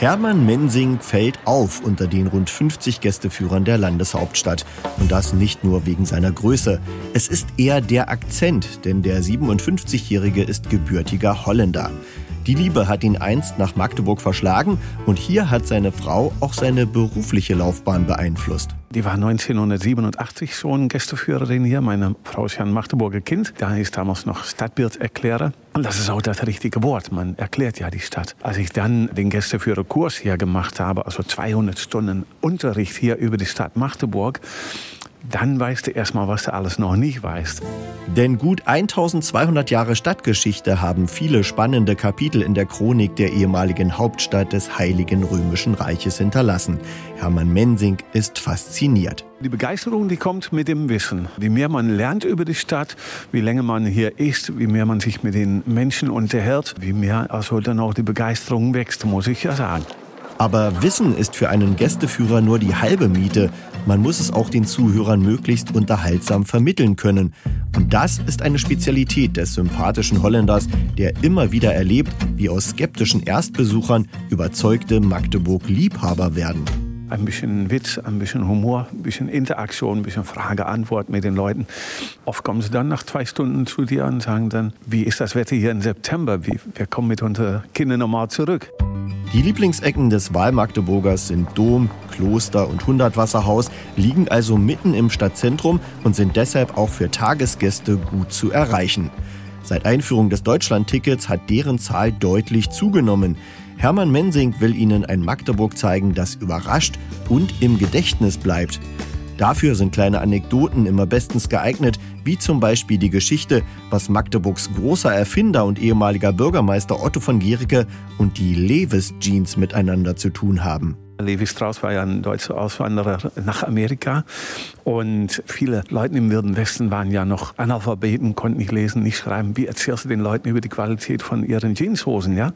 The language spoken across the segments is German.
Hermann Mensing fällt auf unter den rund 50 Gästeführern der Landeshauptstadt. Und das nicht nur wegen seiner Größe. Es ist eher der Akzent, denn der 57-Jährige ist gebürtiger Holländer. Die Liebe hat ihn einst nach Magdeburg verschlagen und hier hat seine Frau auch seine berufliche Laufbahn beeinflusst. Die war 1987 schon Gästeführerin hier. Meine Frau ist ja ein Magdeburger Kind. Da ist damals noch Stadtbilderklärer. Und das ist auch das richtige Wort. Man erklärt ja die Stadt. Als ich dann den Gästeführerkurs hier gemacht habe, also 200 Stunden Unterricht hier über die Stadt Magdeburg, dann weißt du erstmal, was du alles noch nicht weißt. Denn gut 1200 Jahre Stadtgeschichte haben viele spannende Kapitel in der Chronik der ehemaligen Hauptstadt des Heiligen Römischen Reiches hinterlassen. Hermann Mensing ist fasziniert. Die Begeisterung, die kommt mit dem Wissen. Je mehr man lernt über die Stadt, wie länger man hier ist, wie mehr man sich mit den Menschen unterhält, wie mehr also dann auch die Begeisterung wächst, muss ich ja sagen. Aber Wissen ist für einen Gästeführer nur die halbe Miete. Man muss es auch den Zuhörern möglichst unterhaltsam vermitteln können. Und das ist eine Spezialität des sympathischen Holländers, der immer wieder erlebt, wie aus skeptischen Erstbesuchern überzeugte Magdeburg-Liebhaber werden. Ein bisschen Witz, ein bisschen Humor, ein bisschen Interaktion, ein bisschen Frage-Antwort mit den Leuten. Oft kommen sie dann nach zwei Stunden zu dir und sagen dann, wie ist das Wetter hier im September? Wir kommen mit unseren Kindern nochmal zurück. Die Lieblingsecken des Wahlmagdeburgers sind Dom, Kloster und Hundertwasserhaus, liegen also mitten im Stadtzentrum und sind deshalb auch für Tagesgäste gut zu erreichen. Seit Einführung des Deutschlandtickets hat deren Zahl deutlich zugenommen. Hermann Mensing will Ihnen ein Magdeburg zeigen, das überrascht und im Gedächtnis bleibt. Dafür sind kleine Anekdoten immer bestens geeignet, wie zum Beispiel die Geschichte, was Magdeburgs großer Erfinder und ehemaliger Bürgermeister Otto von Gericke und die Levis Jeans miteinander zu tun haben. Levi Strauss war ja ein deutscher Auswanderer nach Amerika. Und viele Leute im Wilden Westen waren ja noch Analphabeten, konnten nicht lesen, nicht schreiben. Wie erzählst du den Leuten über die Qualität von ihren Jeanshosen? Ja?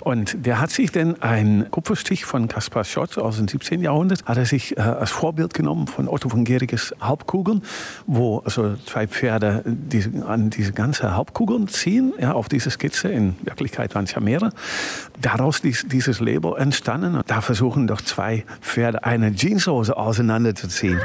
Und der hat sich denn ein Kupferstich von Kaspar Schott aus dem 17. Jahrhundert, hat er sich äh, als Vorbild genommen von Otto von Gericke's Hauptkugeln, wo also zwei Pferde diese, an diese ganze Hauptkugeln ziehen, ja, auf diese Skizze. In Wirklichkeit waren es ja mehrere. Daraus dies, dieses Label entstanden. Da versuchen doch zwei Pferde eine Jeanshose auseinanderzuziehen.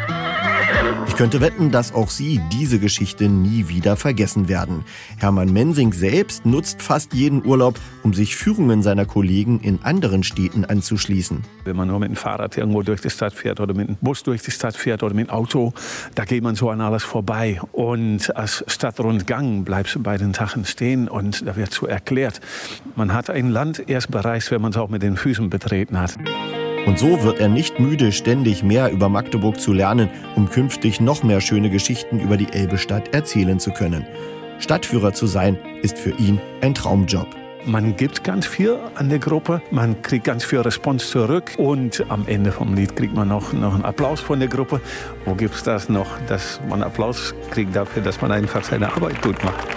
Ich könnte wetten, dass auch Sie diese Geschichte nie wieder vergessen werden. Hermann Mensing selbst nutzt fast jeden Urlaub, um sich Führungen seiner Kollegen in anderen Städten anzuschließen. Wenn man nur mit dem Fahrrad irgendwo durch die Stadt fährt oder mit dem Bus durch die Stadt fährt oder mit dem Auto, da geht man so an alles vorbei. Und als Stadtrundgang bleibst du bei den Sachen stehen und da wird so erklärt. Man hat ein Land erst bereist, wenn man es auch mit den Füßen betreten hat. Und so wird er nicht müde, ständig mehr über Magdeburg zu lernen, um künftig noch mehr schöne Geschichten über die Elbestadt erzählen zu können. Stadtführer zu sein, ist für ihn ein Traumjob. Man gibt ganz viel an der Gruppe, man kriegt ganz viel Response zurück und am Ende vom Lied kriegt man noch, noch einen Applaus von der Gruppe. Wo gibt es das noch, dass man Applaus kriegt dafür, dass man einfach seine Arbeit gut macht?